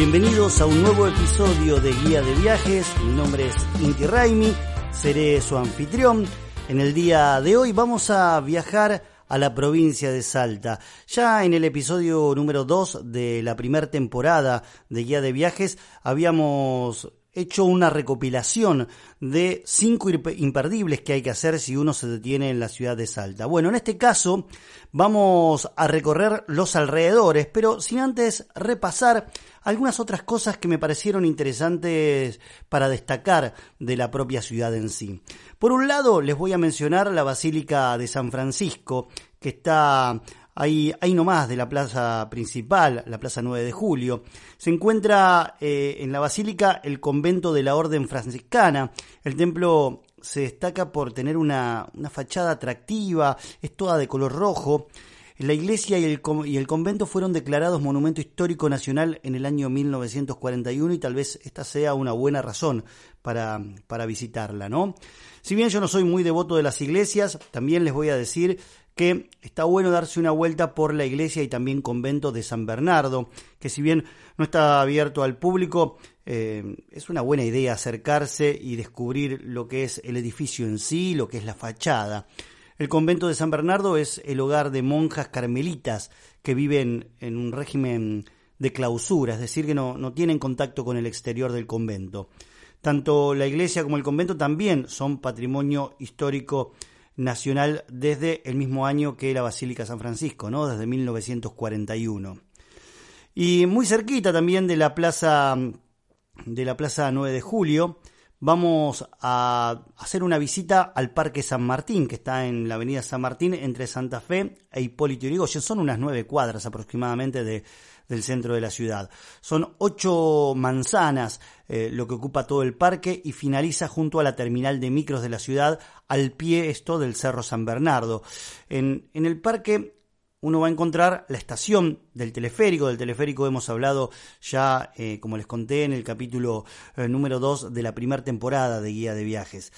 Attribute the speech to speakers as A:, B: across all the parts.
A: Bienvenidos a un nuevo episodio de Guía de Viajes. Mi nombre es Inti Raimi, seré su anfitrión. En el día de hoy vamos a viajar a la provincia de Salta. Ya en el episodio número 2 de la primera temporada de Guía de Viajes habíamos hecho una recopilación de cinco imperdibles que hay que hacer si uno se detiene en la ciudad de Salta. Bueno, en este caso vamos a recorrer los alrededores, pero sin antes repasar algunas otras cosas que me parecieron interesantes para destacar de la propia ciudad en sí. Por un lado, les voy a mencionar la Basílica de San Francisco, que está ahí, ahí nomás de la plaza principal, la plaza 9 de julio. Se encuentra eh, en la basílica el convento de la Orden Franciscana. El templo se destaca por tener una, una fachada atractiva, es toda de color rojo. La iglesia y el, convento fueron declarados Monumento Histórico Nacional en el año 1941 y tal vez esta sea una buena razón para, para visitarla, ¿no? Si bien yo no soy muy devoto de las iglesias, también les voy a decir que está bueno darse una vuelta por la iglesia y también convento de San Bernardo, que si bien no está abierto al público, eh, es una buena idea acercarse y descubrir lo que es el edificio en sí, lo que es la fachada. El convento de San Bernardo es el hogar de monjas carmelitas que viven en un régimen de clausura, es decir, que no, no tienen contacto con el exterior del convento. Tanto la iglesia como el convento también son patrimonio histórico nacional desde el mismo año que la Basílica San Francisco, ¿no? desde 1941. Y muy cerquita también de la plaza de la plaza 9 de Julio, vamos a hacer una visita al Parque San Martín, que está en la avenida San Martín entre Santa Fe e Hipólito Yrigoyen. Son unas nueve cuadras aproximadamente de, del centro de la ciudad. Son ocho manzanas eh, lo que ocupa todo el parque y finaliza junto a la terminal de micros de la ciudad, al pie esto del Cerro San Bernardo. En, en el parque uno va a encontrar la estación del teleférico. Del teleférico hemos hablado ya, eh, como les conté, en el capítulo eh, número 2 de la primera temporada de Guía de Viajes.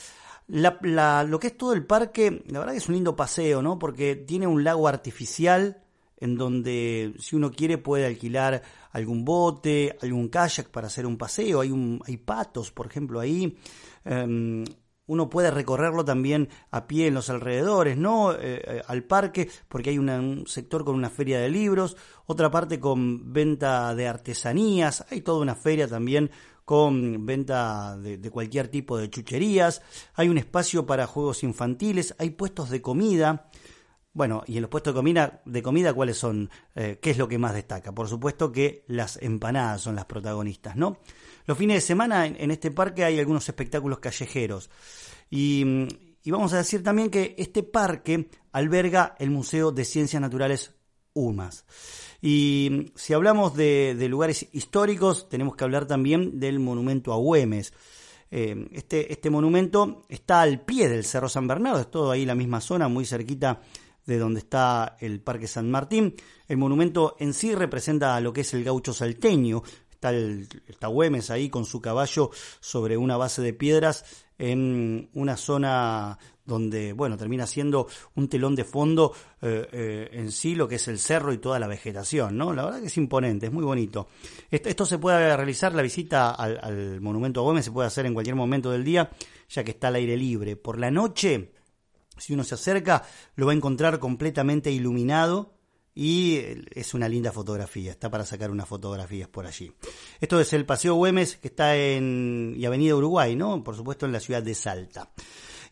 A: lo que es todo el parque, la verdad que es un lindo paseo, ¿no? Porque tiene un lago artificial en donde si uno quiere puede alquilar algún bote, algún kayak para hacer un paseo. Hay, un, hay patos, por ejemplo, ahí. Em, uno puede recorrerlo también a pie en los alrededores, ¿no? Eh, eh, al parque, porque hay un sector con una feria de libros, otra parte con venta de artesanías, hay toda una feria también con venta de, cualquier tipo de chucherías, hay un espacio para juegos infantiles, hay puestos de comida. Bueno, y en los puestos de comida, de comida ¿cuáles son? Eh, ¿Qué es lo que más destaca? Por supuesto que las empanadas son las protagonistas, ¿no? Los fines de semana en, este parque hay algunos espectáculos callejeros. Y, vamos a decir también que este parque alberga el Museo de Ciencias Naturales UMAS. Y si hablamos de, lugares históricos, tenemos que hablar también del monumento a Güemes. Eh, este, este monumento está al pie del Cerro San Bernardo, es todo ahí la misma zona, muy cerquita de donde está el Parque San Martín. El monumento en sí representa lo que es el gaucho salteño, está, el, Güemes ahí con su caballo sobre una base de piedras en una zona donde, bueno, termina siendo un telón de fondo eh, eh, en sí lo que es el cerro y toda la vegetación, ¿no? La verdad que es imponente, es muy bonito. Esto, se puede realizar, la visita al, al, monumento a Güemes se puede hacer en cualquier momento del día, ya que está al aire libre. Por la noche, si uno se acerca, lo va a encontrar completamente iluminado y es una linda fotografía, está para sacar unas fotografías por allí. Esto es el Paseo Güemes, que está en y Avenida Uruguay, ¿no? Por supuesto en la ciudad de Salta.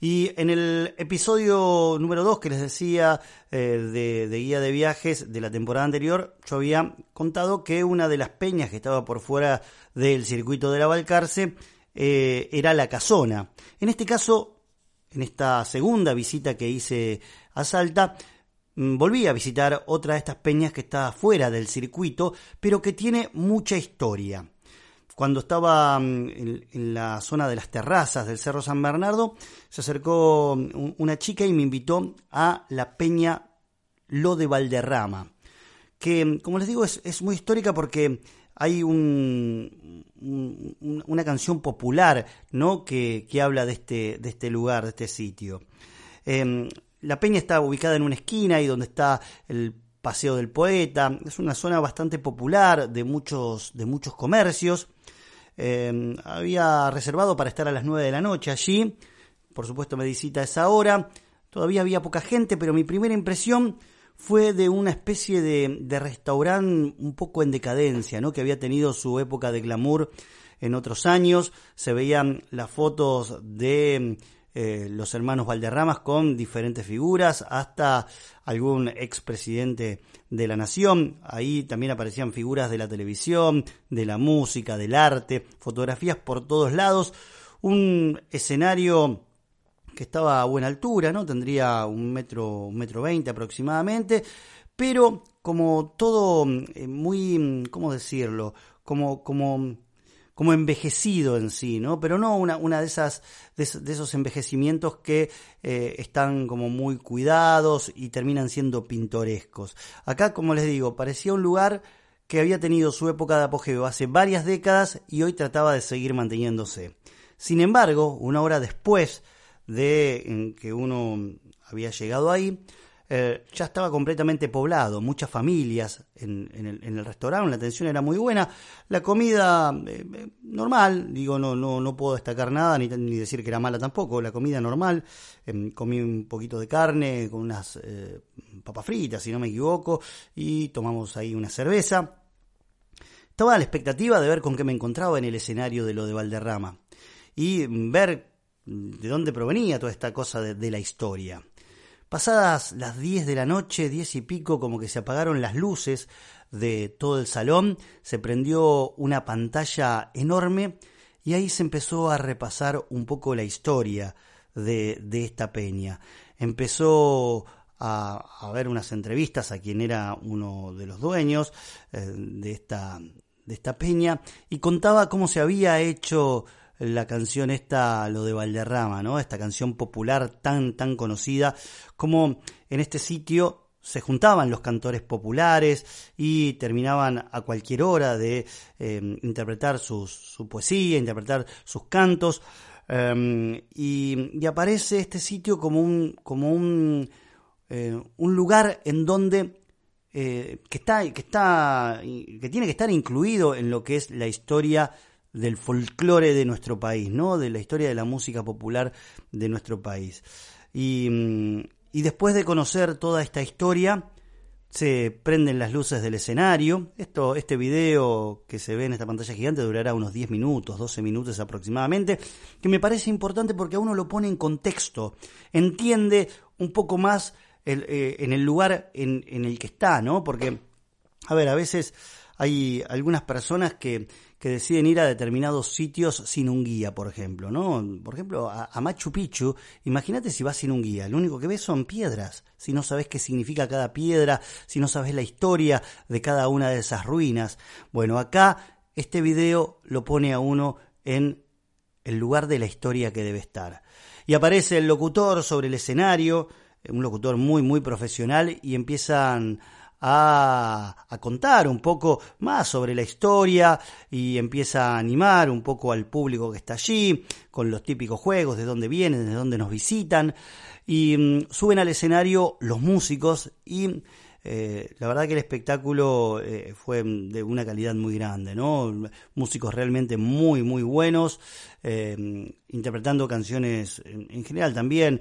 A: Y en el episodio número 2 que les decía eh, de, guía de viajes de la temporada anterior, yo había contado que una de las peñas que estaba por fuera del circuito de la Balcarce eh, era la Casona. En este caso, en esta segunda visita que hice a Salta, volví a visitar otra de estas peñas que está fuera del circuito, pero que tiene mucha historia cuando estaba mm, en, la zona de las terrazas del Cerro San Bernardo, se acercó mm, una chica y me invitó a la Peña Lo de Valderrama, que, mm, como les digo, es, muy histórica porque hay un, una canción popular ¿no? que, habla de este, de este lugar, de este sitio. Em, la peña está ubicada en una esquina y donde está el Paseo del Poeta. Es una zona bastante popular de muchos, de muchos comercios. Em, había reservado para estar a las 9 de la noche allí. Por supuesto me visita esa hora. Todavía había poca gente, pero mi primera impresión fue de una especie de, de restaurante un poco en decadencia, ¿no? que había tenido su época de glamour en otros años. Se veían las fotos de eh, los hermanos Valderramas con diferentes figuras, hasta algún expresidente de la nación. Ahí también aparecían figuras de la televisión, de la música, del arte, fotografías por todos lados. Un escenario que estaba a buena altura, ¿no? Tendría un metro, un metro veinte aproximadamente, pero como todo eh, muy, ¿cómo decirlo? Como, como como envejecido en sí, ¿no? Pero no una, una de esas de, esos envejecimientos que eh, están como muy cuidados y terminan siendo pintorescos. Acá, como les digo, parecía un lugar que había tenido su época de apogeo hace varias décadas y hoy trataba de seguir manteniéndose. Sin embargo, una hora después de que uno había llegado ahí, eh, ya estaba completamente poblado, muchas familias en, el, restaurante, la atención era muy buena, la comida eh, eh, normal, digo, no, no, no puedo destacar nada ni, ni, decir que era mala tampoco, la comida normal, em, comí un poquito de carne con unas papas fritas, si no me equivoco, y tomamos ahí una cerveza. Estaba a la expectativa de ver con qué me encontraba en el escenario de lo de Valderrama y ver de dónde provenía toda esta cosa de la historia. Pasadas las 10 de la noche, 10 y pico, como que se apagaron las luces de todo el salón, se prendió una pantalla enorme y ahí se empezó a repasar un poco la historia de, esta peña. Empezó a, a, ver unas entrevistas a quien era uno de los dueños eh, de, esta, de esta peña y contaba cómo se había hecho la canción esta, lo de Valderrama, ¿no? Esta canción popular tan, tan conocida, como en este sitio se juntaban los cantores populares y terminaban a cualquier hora de em, interpretar su poesía, interpretar sus cantos. Em, y, aparece este sitio como un, como un, eh, un lugar en donde eh, que está, que está, que tiene que estar incluido en lo que es la historia del folclore de nuestro país, ¿no? De la historia de la música popular de nuestro país. Y, mm, y después de conocer toda esta historia, se prenden las luces del escenario. Esto, este video que se ve en esta pantalla gigante durará unos 10 minutos, 12 minutos aproximadamente, que me parece importante porque a uno lo pone en contexto, entiende un poco más eh, en el lugar en, en el que está, ¿no? Porque, a ver, a veces hay algunas personas que, que deciden ir a determinados sitios sin un guía, por ejemplo, ¿no? Por ejemplo, a, Machu Picchu, imagínate si vas sin un guía, lo único que ves son piedras, si no sabes qué significa cada piedra, si no sabes la historia de cada una de esas ruinas. Bueno, acá este video lo pone a uno en el lugar de la historia que debe estar. Y aparece el locutor sobre el escenario, un locutor muy, muy profesional, y empiezan a, contar un poco más sobre la historia y empieza a animar un poco al público que está allí con los típicos juegos, de dónde vienen, de dónde nos visitan y mm, suben al escenario los músicos y eh, la verdad que el espectáculo eh, fue de una calidad muy grande, ¿no? Músicos realmente muy, muy buenos, eh, interpretando canciones en, general también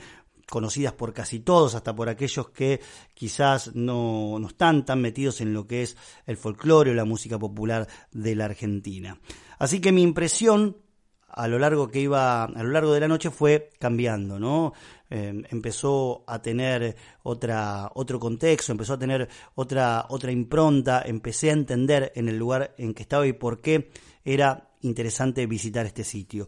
A: conocidas por casi todos, hasta por aquellos que quizás no, no están tan metidos en lo que es el folclore o la música popular de la Argentina. Así que mi impresión a lo largo que iba a lo largo de la noche fue cambiando no eh, empezó a tener otra otro contexto empezó a tener otra otra impronta empecé a entender en el lugar en que estaba y por qué era interesante visitar este sitio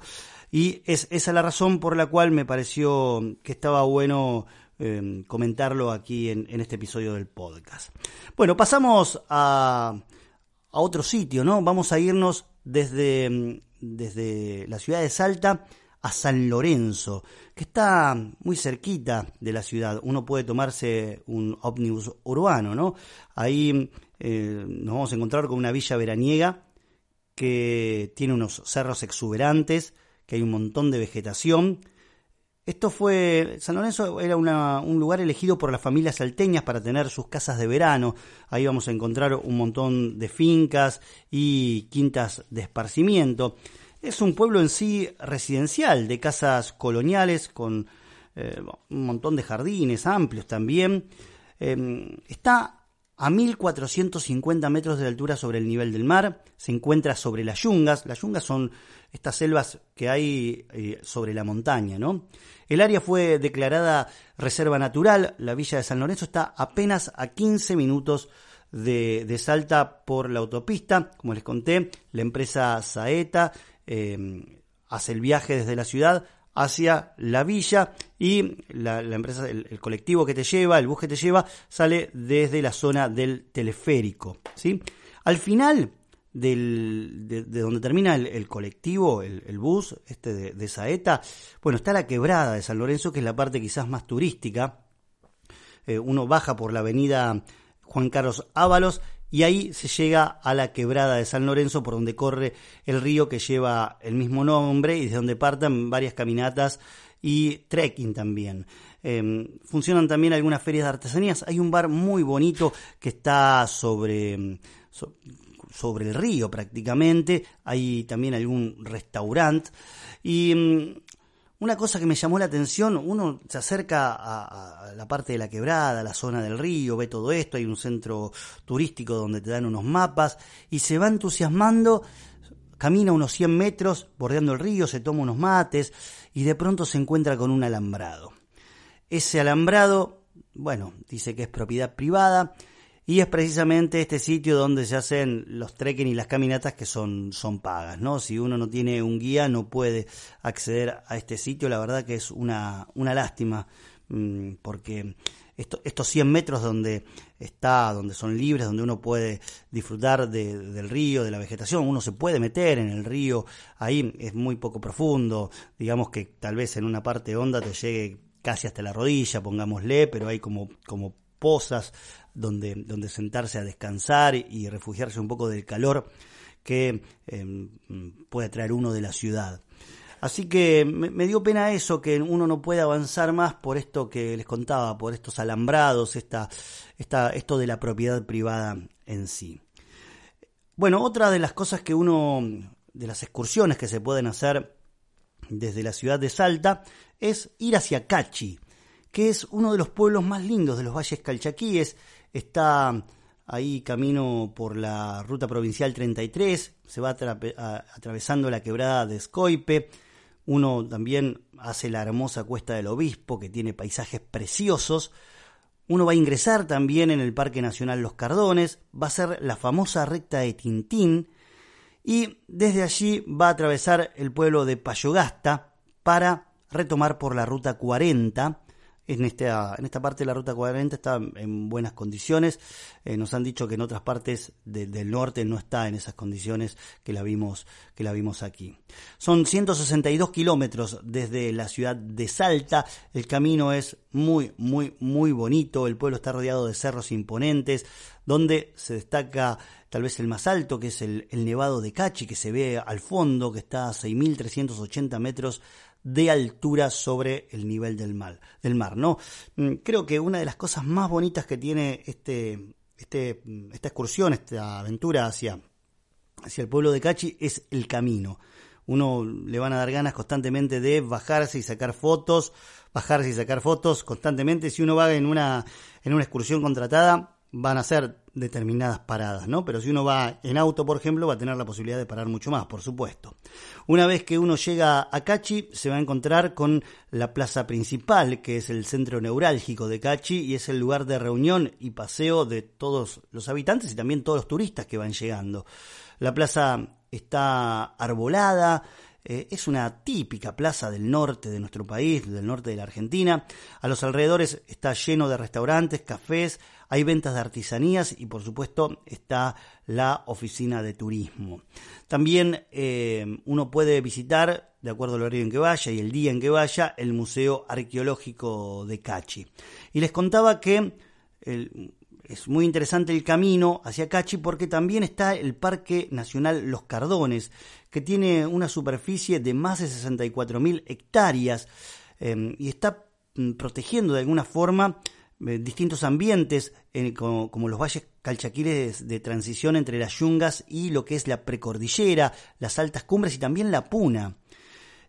A: y es esa la razón por la cual me pareció que estaba bueno eh, comentarlo aquí en, este episodio del podcast bueno pasamos a a otro sitio no vamos a irnos desde desde la ciudad de Salta a San Lorenzo, que está muy cerquita de la ciudad. Uno puede tomarse un ómnibus urbano, ¿no? Ahí eh, nos vamos a encontrar con una villa veraniega que tiene unos cerros exuberantes, que hay un montón de vegetación. Esto fue, San Lorenzo era un lugar elegido por las familias salteñas para tener sus casas de verano. Ahí vamos a encontrar un montón de fincas y quintas de esparcimiento. Es un pueblo en sí residencial, de casas coloniales con eh, un montón de jardines amplios también. Em, está a 1450 metros de altura sobre el nivel del mar. Se encuentra sobre las yungas. Las yungas son estas selvas que hay eh, sobre la montaña, ¿no? El área fue declarada reserva natural. La villa de San Lorenzo está apenas a 15 minutos de, de Salta por la autopista. Como les conté, la empresa Saeta Em, hace el viaje desde la ciudad hacia la villa y la, empresa, el, colectivo que te lleva, el bus que te lleva, sale desde la zona del teleférico. ¿sí? Al final del, de, donde termina el, colectivo, el, bus este de, Saeta, bueno, está la quebrada de San Lorenzo, que es la parte quizás más turística. Eh, uno baja por la avenida Juan Carlos Ábalos y ahí se llega a la quebrada de San Lorenzo por donde corre el río que lleva el mismo nombre y desde donde partan varias caminatas y trekking también. Em, funcionan también algunas ferias de artesanías. Hay un bar muy bonito que está sobre, sobre el río prácticamente. Hay también algún restaurante. Y em, una cosa que me llamó la atención, uno se acerca a, la parte de la quebrada, a la zona del río, ve todo esto, hay un centro turístico donde te dan unos mapas y se va entusiasmando, camina unos 100 metros bordeando el río, se toma unos mates y de pronto se encuentra con un alambrado. Ese alambrado, bueno, dice que es propiedad privada, y es precisamente este sitio donde se hacen los trekking y las caminatas que son, son pagas, ¿no? Si uno no tiene un guía no puede acceder a este sitio, la verdad que es una, una lástima, mm, porque estos 100 metros donde está, donde son libres, donde uno puede disfrutar del río, de la vegetación, uno se puede meter en el río, ahí es muy poco profundo, digamos que tal vez en una parte honda te llegue casi hasta la rodilla, pongámosle, pero hay como, como pozas donde, donde sentarse a descansar y refugiarse un poco del calor que em, puede traer uno de la ciudad. Así que me, dio pena eso, que uno no puede avanzar más por esto que les contaba, por estos alambrados, esta, esta, esto de la propiedad privada en sí. Bueno, otra de las cosas que uno, de las excursiones que se pueden hacer desde la ciudad de Salta, es ir hacia Cachi, que es uno de los pueblos más lindos de los valles calchaquíes, está ahí camino por la ruta provincial 33, se va atravesando la quebrada de Escoipe, uno también hace la hermosa cuesta del obispo que tiene paisajes preciosos, uno va a ingresar también en el Parque Nacional Los Cardones, va a ser la famosa recta de Tintín y desde allí va a atravesar el pueblo de Payogasta para retomar por la ruta 40 en esta, en esta parte de la ruta 40 está en buenas condiciones. Eh, nos han dicho que en otras partes del norte no está en esas condiciones que la vimos, que la vimos aquí. Son 162 kilómetros desde la ciudad de Salta. El camino es muy, muy, muy bonito. El pueblo está rodeado de cerros imponentes, donde se destaca tal vez el más alto, que es el, el Nevado de Cachi, que se ve al fondo, que está a 6.380 metros de altura sobre el nivel del mar, del mar ¿no? Mm, creo que una de las cosas más bonitas que tiene este, este, esta excursión, esta aventura hacia, hacia el pueblo de Cachi es el camino. uno le van a dar ganas constantemente de bajarse y sacar fotos, bajarse y sacar fotos constantemente. Si uno va en una, en una excursión contratada, van a ser determinadas paradas, ¿no? Pero si uno va en auto, por ejemplo, va a tener la posibilidad de parar mucho más, por supuesto. Una vez que uno llega a Cachi, se va a encontrar con la plaza principal, que es el centro neurálgico de Cachi y es el lugar de reunión y paseo de todos los habitantes y también todos los turistas que van llegando. La plaza está arbolada, eh, es una típica plaza del norte de nuestro país, del norte de la Argentina. A los alrededores está lleno de restaurantes, cafés, hay ventas de artesanías y por supuesto está la oficina de turismo. También eh, uno puede visitar, de acuerdo al horario en que vaya y el día en que vaya, el Museo Arqueológico de Cachi. Y les contaba que es muy interesante el camino hacia Cachi porque también está el Parque Nacional Los Cardones, que tiene una superficie de más de 64.000 hectáreas em, y está mm, protegiendo de alguna forma eh, distintos ambientes como, los valles calchaquíes de transición entre las yungas y lo que es la precordillera, las altas cumbres y también la puna.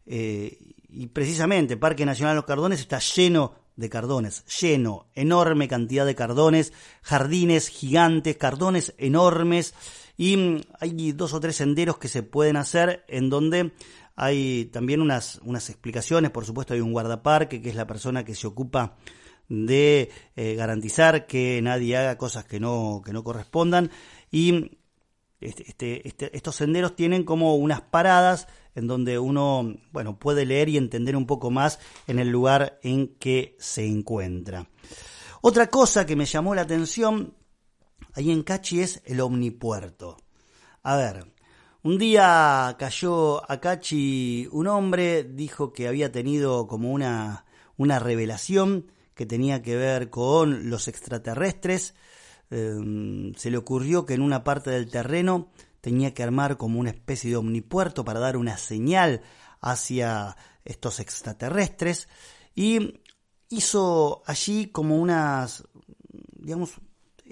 A: Eh, y precisamente Parque Nacional Los Cardones está lleno de cardones, lleno, enorme cantidad de cardones, jardines gigantes, cardones enormes y mm, hay dos o tres senderos que se pueden hacer en donde hay también unas, unas explicaciones, por supuesto hay un guardaparque que es la persona que se ocupa de eh, garantizar que nadie haga cosas que no, que no correspondan y este, este, este, estos senderos tienen como unas paradas en donde uno bueno, puede leer y entender un poco más en el lugar en que se encuentra. Otra cosa que me llamó la atención ahí en Cachi es el omnipuerto. A ver, un día cayó a Cachi un hombre, dijo que había tenido como una, una revelación que tenía que ver con los extraterrestres. Em, se le ocurrió que en una parte del terreno tenía que armar como una especie de omnipuerto para dar una señal hacia estos extraterrestres y hizo allí como unas, digamos,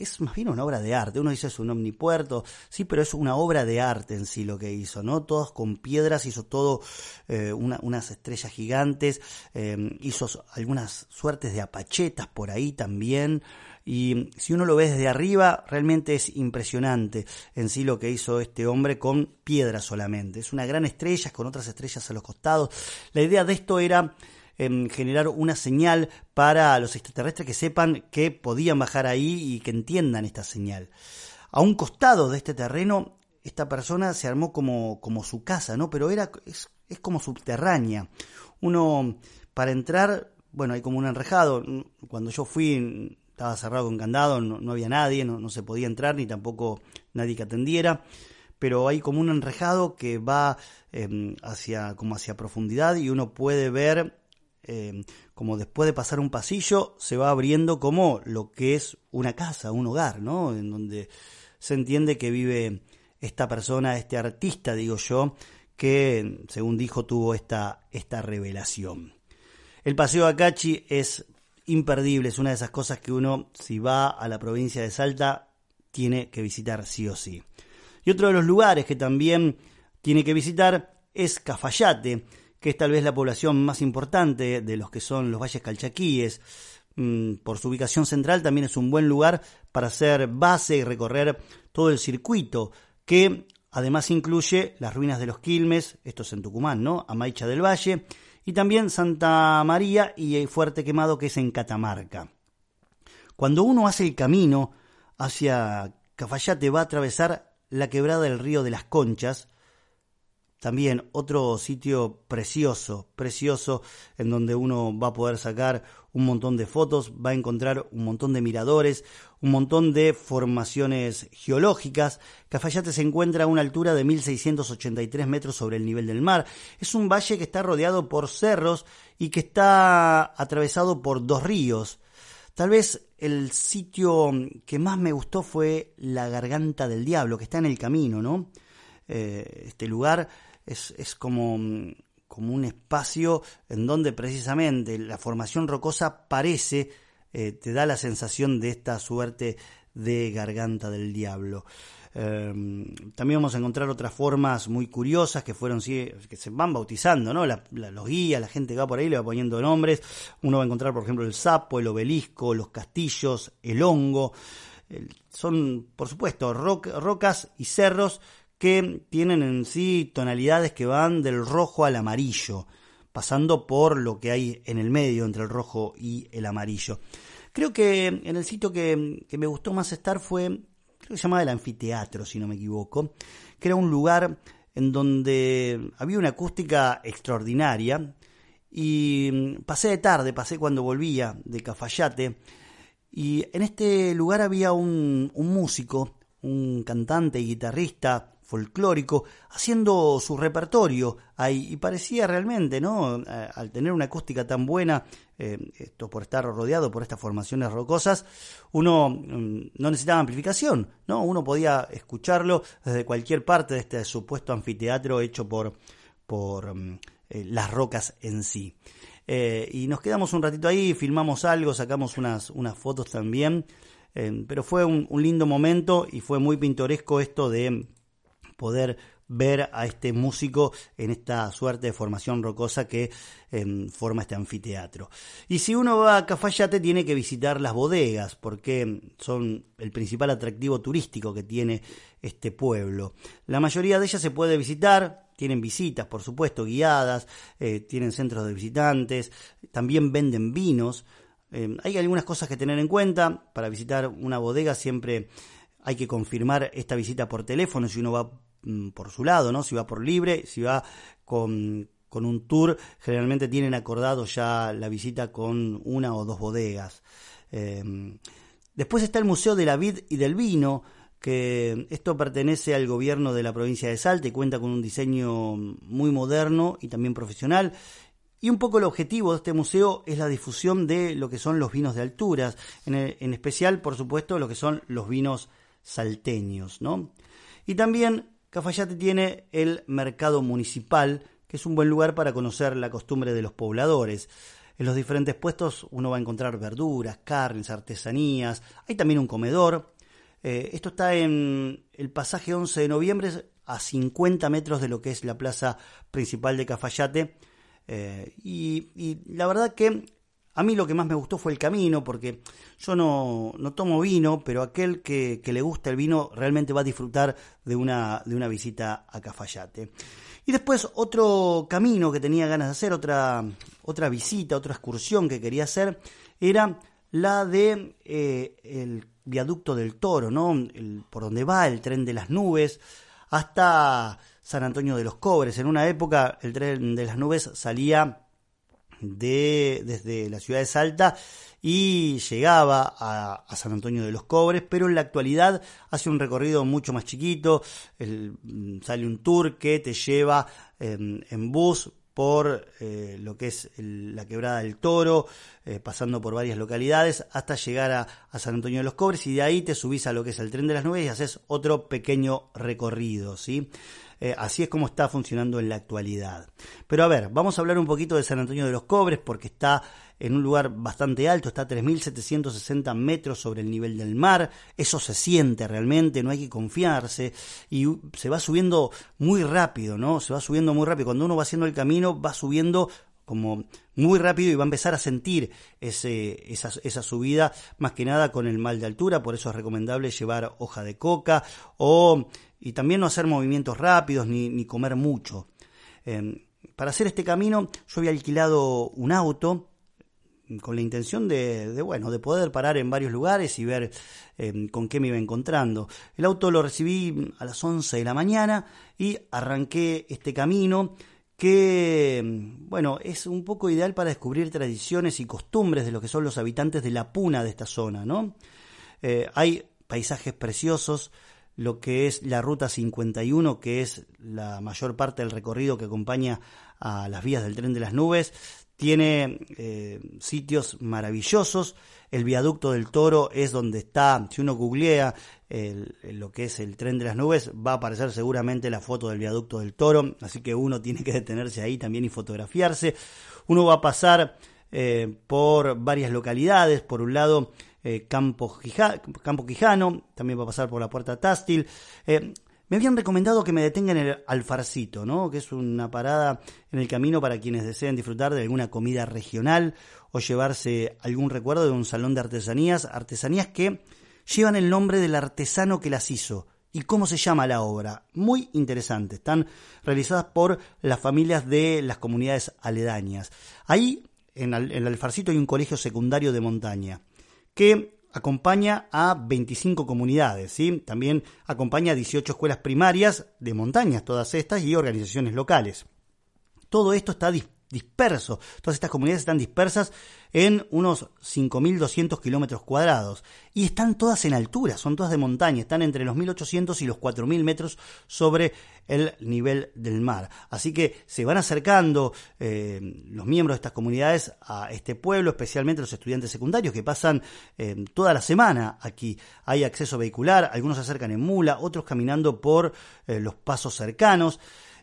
A: es más bien una obra de arte. Uno dice es un omnipuerto, sí, pero es una obra de arte en sí lo que hizo, ¿no? Todos con piedras, hizo todo eh, unas estrellas gigantes, eh, hizo algunas suertes de apachetas por ahí también. Y si uno lo ve desde arriba, realmente es impresionante en sí lo que hizo este hombre con piedras solamente. Es una gran estrella con otras estrellas a los costados. La idea de esto era generar una señal para los extraterrestres que sepan que podían bajar ahí y que entiendan esta señal. A un costado de este terreno, esta persona se armó como, como su casa, ¿no? Pero era, es, como subterránea. Uno, para entrar, bueno, hay como un enrejado. Cuando yo fui, estaba cerrado con candado, no, había nadie, no, se podía entrar, ni tampoco nadie que atendiera pero hay como un enrejado que va em, hacia como hacia profundidad y uno puede ver eh, como después de pasar un pasillo, se va abriendo como lo que es una casa, un hogar, ¿no? En donde se entiende que vive esta persona, este artista, digo yo, que, según dijo, tuvo esta, esta revelación. El paseo a Cachi es imperdible, es una de esas cosas que uno, si va a la provincia de Salta, tiene que visitar sí o sí. Y otro de los lugares que también tiene que visitar es Cafayate, que es tal vez la población más importante de los que son los valles calchaquíes. Mm, por su ubicación central también es un buen lugar para hacer base y recorrer todo el circuito, que además incluye las ruinas de los Quilmes, esto es en Tucumán, ¿no? Amaicha del Valle, y también Santa María y el Fuerte Quemado, que es en Catamarca. Cuando uno hace el camino hacia Cafayate va a atravesar la quebrada del río de las Conchas, también otro sitio precioso, precioso, en donde uno va a poder sacar un montón de fotos, va a encontrar un montón de miradores, un montón de formaciones geológicas. Cafayate se encuentra a una altura de 1683 metros sobre el nivel del mar. Es un valle que está rodeado por cerros y que está atravesado por dos ríos. Tal vez el sitio que más me gustó fue la Garganta del Diablo, que está en el camino, ¿no? Eh, este lugar es, como, como un espacio en donde precisamente la formación rocosa parece, eh, te da la sensación de esta suerte de Garganta del Diablo. Em, también vamos a encontrar otras formas muy curiosas que fueron que se van bautizando, ¿no? los guías, la gente que va por ahí le va poniendo nombres. Uno va a encontrar, por ejemplo, el sapo, el obelisco, los castillos, el hongo. son, por supuesto, rocas y cerros que tienen en sí tonalidades que van del rojo al amarillo, pasando por lo que hay en el medio entre el rojo y el amarillo. Creo que en el sitio que, que me gustó más estar fue creo que se llamaba el anfiteatro, si no me equivoco, que era un lugar en donde había una acústica extraordinaria y mm, pasé de tarde, pasé cuando volvía de Cafayate y en este lugar había un, un músico, un cantante y guitarrista folclórico, haciendo su repertorio ahí, y parecía realmente, ¿no? Al tener una acústica tan buena, eh, esto por estar rodeado por estas formaciones rocosas, uno mm, no necesitaba amplificación, ¿no? Uno podía escucharlo desde cualquier parte de este supuesto anfiteatro hecho por, por mm, eh, las rocas en sí. Eh, y nos quedamos un ratito ahí, filmamos algo, sacamos unas, unas fotos también, pero fue un lindo momento y fue muy pintoresco esto de poder ver a este músico en esta suerte de formación rocosa que em, forma este anfiteatro. Y si uno va a Cafayate tiene que visitar las bodegas porque son el principal atractivo turístico que tiene este pueblo. La mayoría de ellas se puede visitar, tienen visitas, por supuesto, guiadas, eh, tienen centros de visitantes, también venden vinos. Em, hay algunas cosas que tener en cuenta. Para visitar una bodega siempre hay que confirmar esta visita por teléfono si uno va por su lado, ¿no? Si va por libre, si va con, con un tour, generalmente tienen acordado ya la visita con una o dos bodegas. Em, después está el Museo de la Vid y del Vino, que esto pertenece al gobierno de la provincia de Salta y cuenta con un diseño muy moderno y también profesional. Y un poco el objetivo de este museo es la difusión de lo que son los vinos de alturas, en, en especial, por supuesto, lo que son los vinos salteños, ¿no? Y también Cafayate tiene el mercado municipal, que es un buen lugar para conocer la costumbre de los pobladores. En los diferentes puestos uno va a encontrar verduras, carnes, artesanías. Hay también un comedor. Eh, esto está en el pasaje 11 de noviembre, a 50 metros de lo que es la plaza principal de Cafayate. Eh, y, la verdad que a mí lo que más me gustó fue el camino, porque yo no, no tomo vino, pero aquel que, le gusta el vino realmente va a disfrutar de una, de una visita a Cafayate. Y después otro camino que tenía ganas de hacer, otra, otra visita, otra excursión que quería hacer, era la de eh, el viaducto del Toro, ¿no? por donde va el tren de las nubes, hasta San Antonio de los Cobres. En una época el tren de las nubes salía de, desde la ciudad de Salta y llegaba a, San Antonio de los Cobres, pero en la actualidad hace un recorrido mucho más chiquito, mm, sale un tour que te lleva en bus por eh, lo que es la quebrada del Toro, eh, pasando por varias localidades, hasta llegar a, a, San Antonio de los Cobres y de ahí te subís a lo que es el tren de las nubes y haces otro pequeño recorrido, ¿sí? Eh, así es como está funcionando en la actualidad. Pero a ver, vamos a hablar un poquito de San Antonio de los Cobres porque está en un lugar bastante alto, está a 3.760 metros sobre el nivel del mar, eso se siente realmente, no hay que confiarse y se va subiendo muy rápido, ¿no? Se va subiendo muy rápido. Cuando uno va haciendo el camino, va subiendo como muy rápido y va a empezar a sentir ese, esa, esa, subida, más que nada con el mal de altura, por eso es recomendable llevar hoja de coca o y también no hacer movimientos rápidos ni, comer mucho. Em, para hacer este camino yo había alquilado un auto con la intención de, bueno, de poder parar en varios lugares y ver em, con qué me iba encontrando. El auto lo recibí a las 11 de la mañana y arranqué este camino que, em, bueno, es un poco ideal para descubrir tradiciones y costumbres de lo que son los habitantes de la puna de esta zona, ¿no? Eh, hay paisajes preciosos, lo que es la Ruta 51, que es la mayor parte del recorrido que acompaña a las vías del tren de las nubes. Tiene eh, sitios maravillosos. El viaducto del Toro es donde está, si uno googlea lo que es el tren de las nubes, va a aparecer seguramente la foto del viaducto del Toro, así que uno tiene que detenerse ahí también y fotografiarse. Uno va a pasar eh, por varias localidades, por un lado eh, Campo, Campo, Quijano, también va a pasar por la puerta Tástil. Eh, me habían recomendado que me detenga en el Alfarcito, ¿no? que es una parada en el camino para quienes deseen disfrutar de alguna comida regional o llevarse algún recuerdo de un salón de artesanías, artesanías que llevan el nombre del artesano que las hizo. ¿Y cómo se llama la obra? Muy interesante. Están realizadas por las familias de las comunidades aledañas. Ahí, en el Alfarcito, hay un colegio secundario de montaña que acompaña a 25 comunidades, también acompaña a 18 escuelas primarias de montañas, todas estas, y organizaciones locales. Todo esto está disperso, todas estas comunidades están dispersas en unos 5.200 kilómetros cuadrados y están todas en altura, son todas de montaña, están entre los 1.800 y los 4.000 metros sobre el nivel del mar. Así que se van acercando eh, los miembros de estas comunidades a este pueblo, especialmente los estudiantes secundarios que pasan eh, toda la semana aquí. Hay acceso vehicular, algunos se acercan en mula, otros caminando por eh, los pasos cercanos.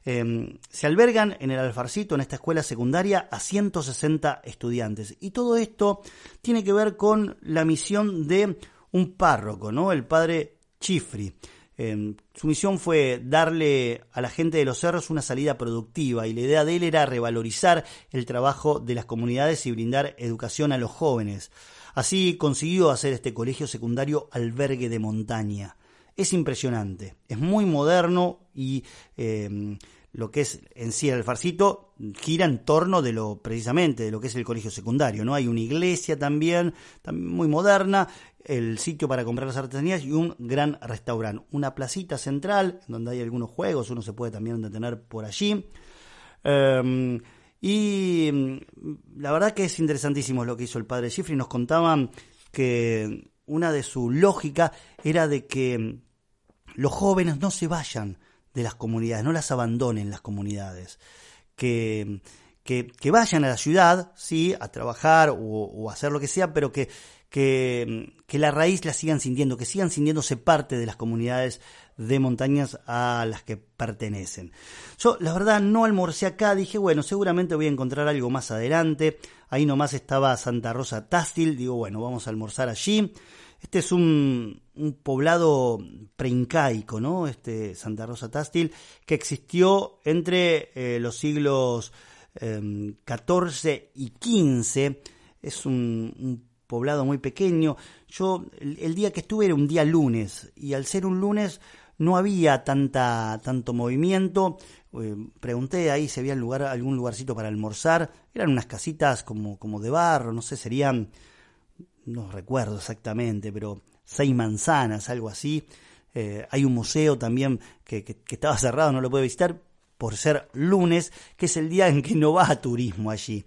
A: Em, se albergan en el Alfarcito, en esta escuela secundaria, a 160 estudiantes. Y todo esto tiene que ver con la misión de un párroco, ¿no? El padre Chifri. Em, su misión fue darle a la gente de los cerros una salida productiva y la idea de él era revalorizar el trabajo de las comunidades y brindar educación a los jóvenes. Así consiguió hacer este colegio secundario albergue de montaña. Es impresionante, es muy moderno y em, lo que es en sí el farcito gira en torno de lo precisamente de lo que es el colegio secundario, ¿no? Hay una iglesia también, muy moderna, el sitio para comprar las artesanías y un gran restaurante, una placita central donde hay algunos juegos, uno se puede también detener por allí. Em, y mm, la verdad que es interesantísimo lo que hizo el padre Schifri. Nos contaban que una de su lógica era de que los jóvenes no se vayan de las comunidades, no las abandonen las comunidades, que, que, vayan a la ciudad, sí, a trabajar o, a hacer lo que sea, pero que, que, que, la raíz la sigan sintiendo, que sigan sintiéndose parte de las comunidades de montañas a las que pertenecen. Yo, la verdad, no almorcé acá, dije, bueno, seguramente voy a encontrar algo más adelante. Ahí nomás estaba Santa Rosa Tástil, digo, bueno, vamos a almorzar allí. Este es un, poblado preincaico, ¿no? Este Santa Rosa Tástil, que existió entre eh, los siglos XIV em, y XV. Es un, poblado muy pequeño. Yo, el, día que estuve era un día lunes, y al ser un lunes no había tanta, tanto movimiento. Eh, pregunté ahí si había algún lugarcito para almorzar. Eran unas casitas como, como de barro, no sé, serían no recuerdo exactamente, pero seis manzanas, algo así. Eh, hay un museo también que, estaba cerrado, no lo puede visitar por ser lunes, que es el día en que no va a turismo allí.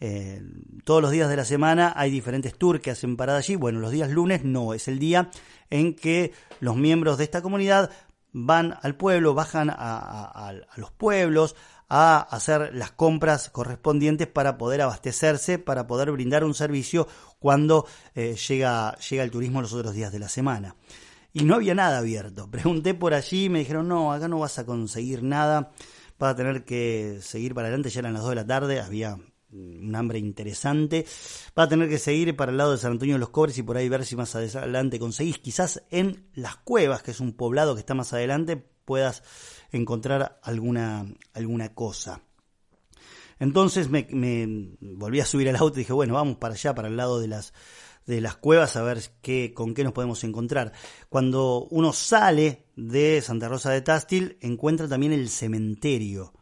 A: Eh, todos los días de la semana hay diferentes tours que hacen parada allí. Bueno, los días lunes no, es el día en que los miembros de esta comunidad van al pueblo, bajan a los pueblos, a hacer las compras correspondientes para poder abastecerse, para poder brindar un servicio cuando eh, llega, llega el turismo los otros días de la semana. Y no había nada abierto. Pregunté por allí me dijeron, no, acá no vas a conseguir nada, vas a tener que seguir para adelante, ya eran las 2 de la tarde, había un hambre interesante. Va a tener que seguir para el lado de San Antonio de los Cobres y por ahí ver si más adelante conseguís. Quizás en Las Cuevas, que es un poblado que está más adelante, puedas encontrar alguna, alguna cosa. Entonces me, volví a subir al auto y dije, bueno, vamos para allá, para el lado de las, de las cuevas, a ver qué, con qué nos podemos encontrar. Cuando uno sale de Santa Rosa de Tástil, encuentra también el cementerio,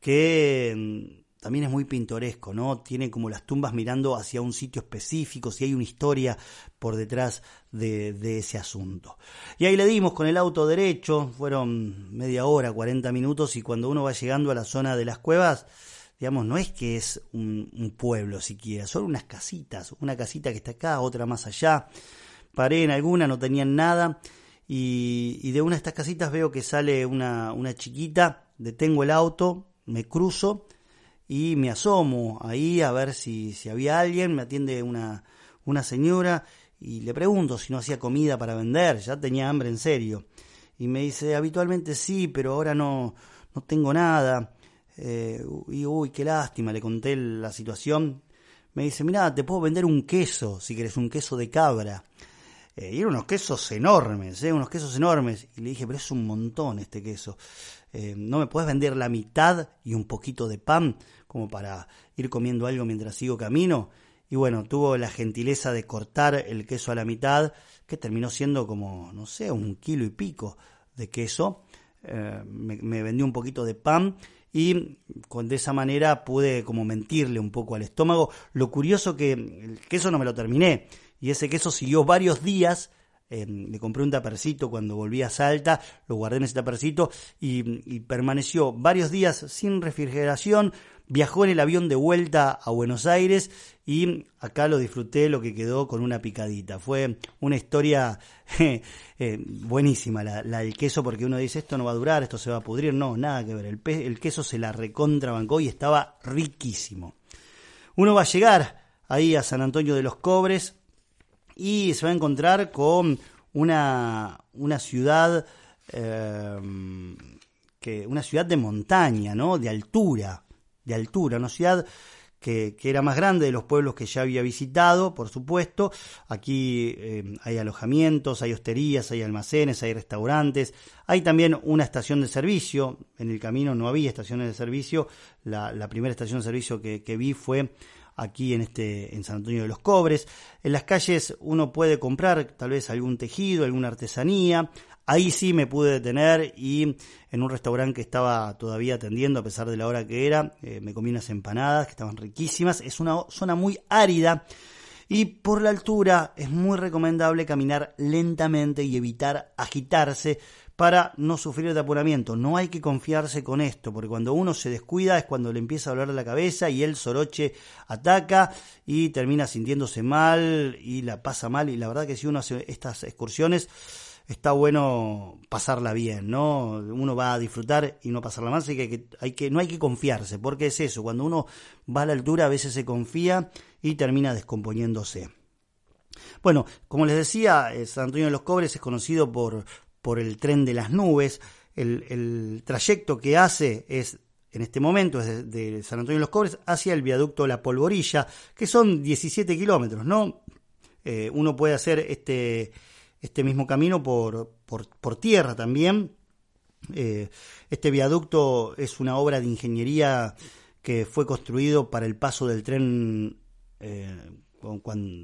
A: que también es muy pintoresco, ¿no? Tiene como las tumbas mirando hacia un sitio específico, si hay una historia por detrás de, ese asunto. Y ahí le dimos con el auto derecho, fueron media hora, 40 minutos, y cuando uno va llegando a la zona de las cuevas, digamos, no es que es un, pueblo siquiera, son unas casitas, una casita que está acá, otra más allá. Paré en alguna, no tenían nada, y, de una de estas casitas veo que sale una, una chiquita, detengo el auto, me cruzo, y me asomo ahí a ver si, si había alguien, me atiende una, una señora y le pregunto si no hacía comida para vender, ya tenía hambre en serio. Y me dice, habitualmente sí, pero ahora no, no tengo nada. Eh, y uy, qué lástima, le conté la situación. me dice, mira, te puedo vender un queso, si quieres un queso de cabra. Eh, y eran unos quesos enormes, ¿eh? unos quesos enormes. Y le dije, pero es un montón este queso. Eh, ¿No me puedes vender la mitad y un poquito de pan como para ir comiendo algo mientras sigo camino? Y bueno, tuvo la gentileza de cortar el queso a la mitad, que terminó siendo como, no sé, un kilo y pico de queso. Eh, me, me vendió un poquito de pan y con, de esa manera pude como mentirle un poco al estómago. Lo curioso que el queso no me lo terminé y ese queso siguió varios días. Eh, le compré un tapercito cuando volví a Salta, lo guardé en ese tapercito y, permaneció varios días sin refrigeración, viajó en el avión de vuelta a Buenos Aires y acá lo disfruté lo que quedó con una picadita. Fue una historia eh, buenísima la, del queso porque uno dice esto no va a durar, esto se va a pudrir. No, nada que ver. El, el queso se la recontrabancó y estaba riquísimo. Uno va a llegar ahí a San Antonio de los Cobres y se va a encontrar con una, una ciudad eh, que una ciudad de montaña, ¿no? De altura de altura, una ciudad que, era más grande de los pueblos que ya había visitado, por supuesto. Aquí eh, hay alojamientos, hay hosterías, hay almacenes, hay restaurantes. Hay también una estación de servicio. En el camino no había estaciones de servicio. La, primera estación de servicio que, que, vi fue aquí en este en San Antonio de los Cobres. En las calles uno puede comprar tal vez algún tejido, alguna artesanía. Ahí sí me pude detener y en un restaurante que estaba todavía atendiendo a pesar de la hora que era, eh, me comí unas empanadas que estaban riquísimas. Es una zona muy árida y por la altura es muy recomendable caminar lentamente y evitar agitarse para no sufrir de apuramiento. No hay que confiarse con esto, porque cuando uno se descuida es cuando le empieza a doler la cabeza y el soroche ataca y termina sintiéndose mal y la pasa mal. Y la verdad que si uno hace estas excursiones está bueno pasarla bien, ¿no? Uno va a disfrutar y no pasarla mal, así que, hay que no hay que confiarse, porque es eso, cuando uno va a la altura a veces se confía y termina descomponiéndose. Bueno, como les decía, eh, San Antonio de los Cobres es conocido por, por el tren de las nubes. El, trayecto que hace es, en este momento, es de, San Antonio de los Cobres hacia el viaducto La Polvorilla, que son 17 kilómetros, ¿no? Eh, uno puede hacer este, este mismo camino por, por, tierra también. Eh, este viaducto es una obra de ingeniería que fue construido para el paso del tren, eh,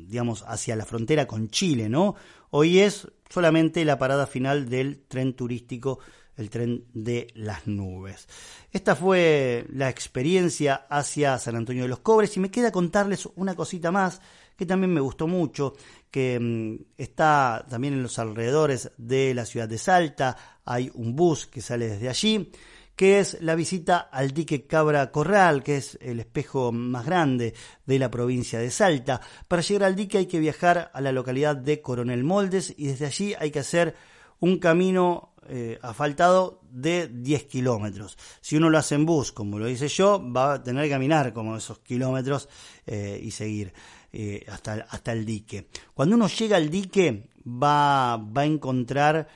A: digamos, hacia la frontera con Chile, ¿no? Hoy es solamente la parada final del tren turístico, el tren de las nubes. Esta fue la experiencia hacia San Antonio de los Cobres y me queda contarles una cosita más que también me gustó mucho, que mm, está también en los alrededores de la ciudad de Salta, hay un bus que sale desde allí, que es la visita al dique Cabra Corral, que es el espejo más grande de la provincia de Salta. Para llegar al dique hay que viajar a la localidad de Coronel Moldes y desde allí hay que hacer un camino eh, asfaltado de 10 kilómetros. Si uno lo hace en bus, como lo hice yo, va a tener que caminar como esos kilómetros eh, y seguir. Eh, hasta, hasta el dique. Cuando uno llega al dique va, va a encontrar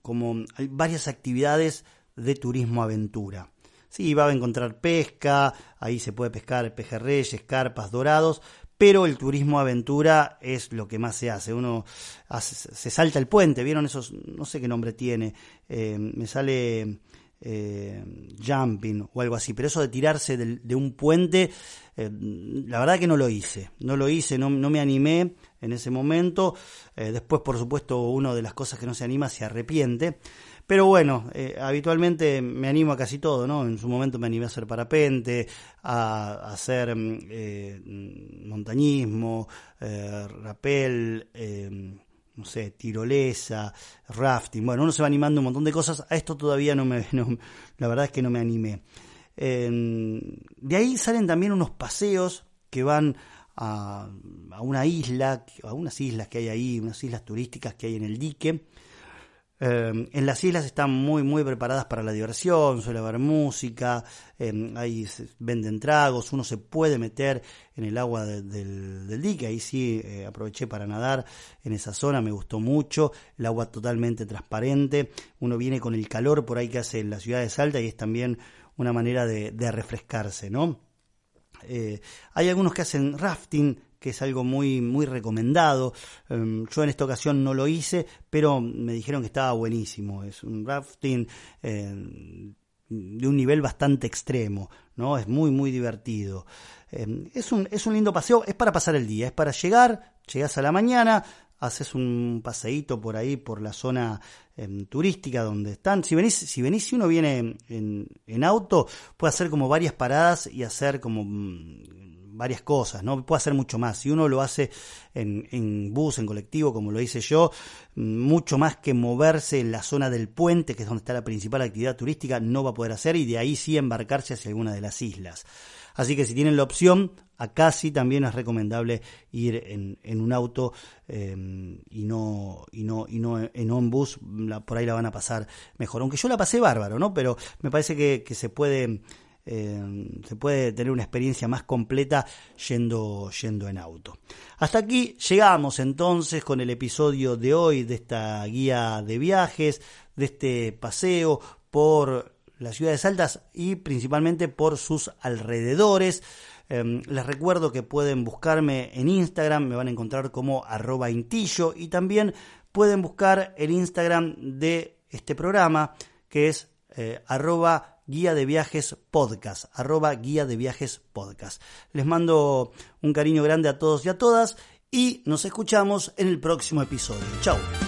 A: como varias actividades de turismo aventura. Sí, va a encontrar pesca, ahí se puede pescar pejerreyes, carpas, dorados, pero el turismo aventura es lo que más se hace. Uno se salta el puente, ¿vieron esos? No sé qué nombre tiene. Eh, me sale eh, jumping o algo así, pero eso de tirarse de, un puente, eh, la verdad que no lo hice, no lo hice, no, me animé en ese momento, eh, después por supuesto uno de las cosas que no se anima se arrepiente, pero bueno, habitualmente me animo a casi todo, ¿no? En su momento me animé a hacer parapente, a, hacer montañismo, rapel, no sé, tirolesa, rafting, bueno, uno se va animando un montón de cosas, a esto todavía no me, la verdad es que no me animé. de ahí salen también unos paseos que van a, a, una isla, a unas islas que hay ahí, unas islas turísticas que hay en el dique, eh, en las islas están muy, muy preparadas para la diversión, suele haber música, eh, ahí se venden tragos, uno se puede meter en el agua del, dique, ahí sí eh, aproveché para nadar en esa zona, me gustó mucho, el agua totalmente transparente, uno viene con el calor por ahí que hace en la ciudad de Salta y es también una manera de, de refrescarse, ¿no? Hay algunos que hacen rafting, que es algo muy, muy recomendado. Em, yo en esta ocasión no lo hice, pero me dijeron que estaba buenísimo. Es un rafting eh, de un nivel bastante extremo, ¿no? Es muy, muy divertido. Em, es, un, es un lindo paseo, es para pasar el día, es para llegar, llegas a la mañana, haces un paseíto por ahí, por la zona turística donde están. Si venís, si venís, si uno viene en, en, auto, puede hacer como varias paradas y hacer como mm, varias cosas, ¿no? Puede hacer mucho más. Si uno lo hace en, en, bus, en colectivo, como lo hice yo, mucho más que moverse en la zona del puente, que es donde está la principal actividad turística, no va a poder hacer y de ahí sí embarcarse hacia alguna de las islas. Así que si tienen la opción, acá sí también es recomendable ir en, un auto em, y, no, y, no, y no en un bus, por ahí la van a pasar mejor. Aunque yo la pasé bárbaro, ¿no? Pero me parece que, se puede... Em, se puede tener una experiencia más completa yendo, yendo en auto. Hasta aquí llegamos entonces con el episodio de hoy de esta guía de viajes, de este paseo por la ciudad de y principalmente por sus alrededores. Em, les recuerdo que pueden buscarme en Instagram, me van a encontrar como arroba intillo y también pueden buscar el Instagram de este programa que es eh, arroba guía de viajes podcast, arroba guía de viajes podcast. Les mando un cariño grande a todos y a todas y nos escuchamos en el próximo episodio. Chao.